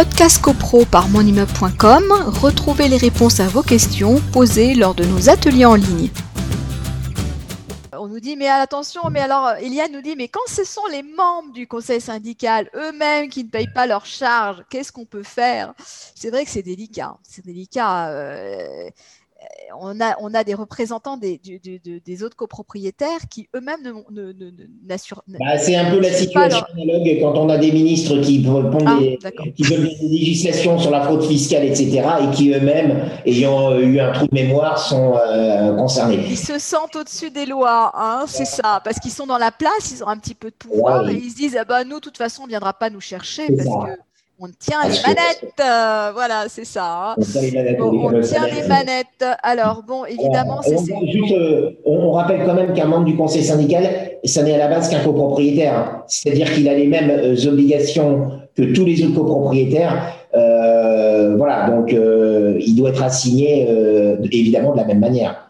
Podcast CoPro par monimmeuble.com, retrouvez les réponses à vos questions posées lors de nos ateliers en ligne. On nous dit, mais attention, mais alors, Eliane nous dit, mais quand ce sont les membres du conseil syndical eux-mêmes qui ne payent pas leurs charges, qu'est-ce qu'on peut faire? C'est vrai que c'est délicat. C'est délicat. Euh, on a, on a des représentants des, des autres copropriétaires qui eux-mêmes n'assurent. Ne, bah, c'est un peu la situation analogue quand on a des ministres qui, ah, veulent des législations sur la fraude fiscale, etc., et qui eux-mêmes, ayant eu un trou de mémoire, sont euh, concernés. Ils se sentent au-dessus des lois, hein, c'est ça, parce qu'ils sont dans la place, ils ont un petit peu de pouvoir, et ils se disent ah bah, nous, de toute façon, on ne viendra pas nous chercher parce que on tient les manettes. Euh, voilà, c'est ça. Hein. On tient les manettes. on tient les manettes. Alors, bon, évidemment, c'est. On, euh, on, rappelle quand même qu'un membre du conseil syndical, ça n'est à la base qu'un copropriétaire. C'est-à-dire qu'il a les mêmes euh, obligations que tous les autres copropriétaires. voilà, donc il doit être assigné évidemment de la même manière.